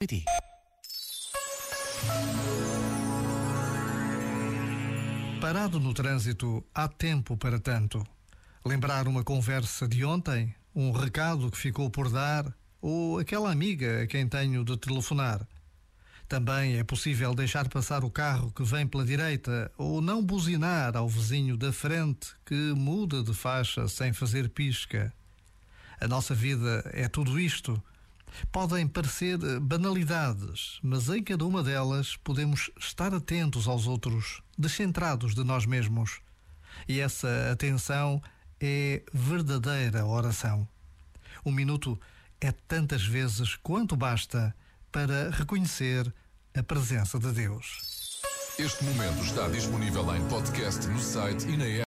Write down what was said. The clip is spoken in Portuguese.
PT. Parado no trânsito, há tempo para tanto. Lembrar uma conversa de ontem, um recado que ficou por dar, ou aquela amiga a quem tenho de telefonar. Também é possível deixar passar o carro que vem pela direita ou não buzinar ao vizinho da frente que muda de faixa sem fazer pisca. A nossa vida é tudo isto. Podem parecer banalidades, mas em cada uma delas podemos estar atentos aos outros, descentrados de nós mesmos. E essa atenção é verdadeira oração. Um minuto é tantas vezes quanto basta para reconhecer a presença de Deus. Este momento está disponível em podcast no site e na app.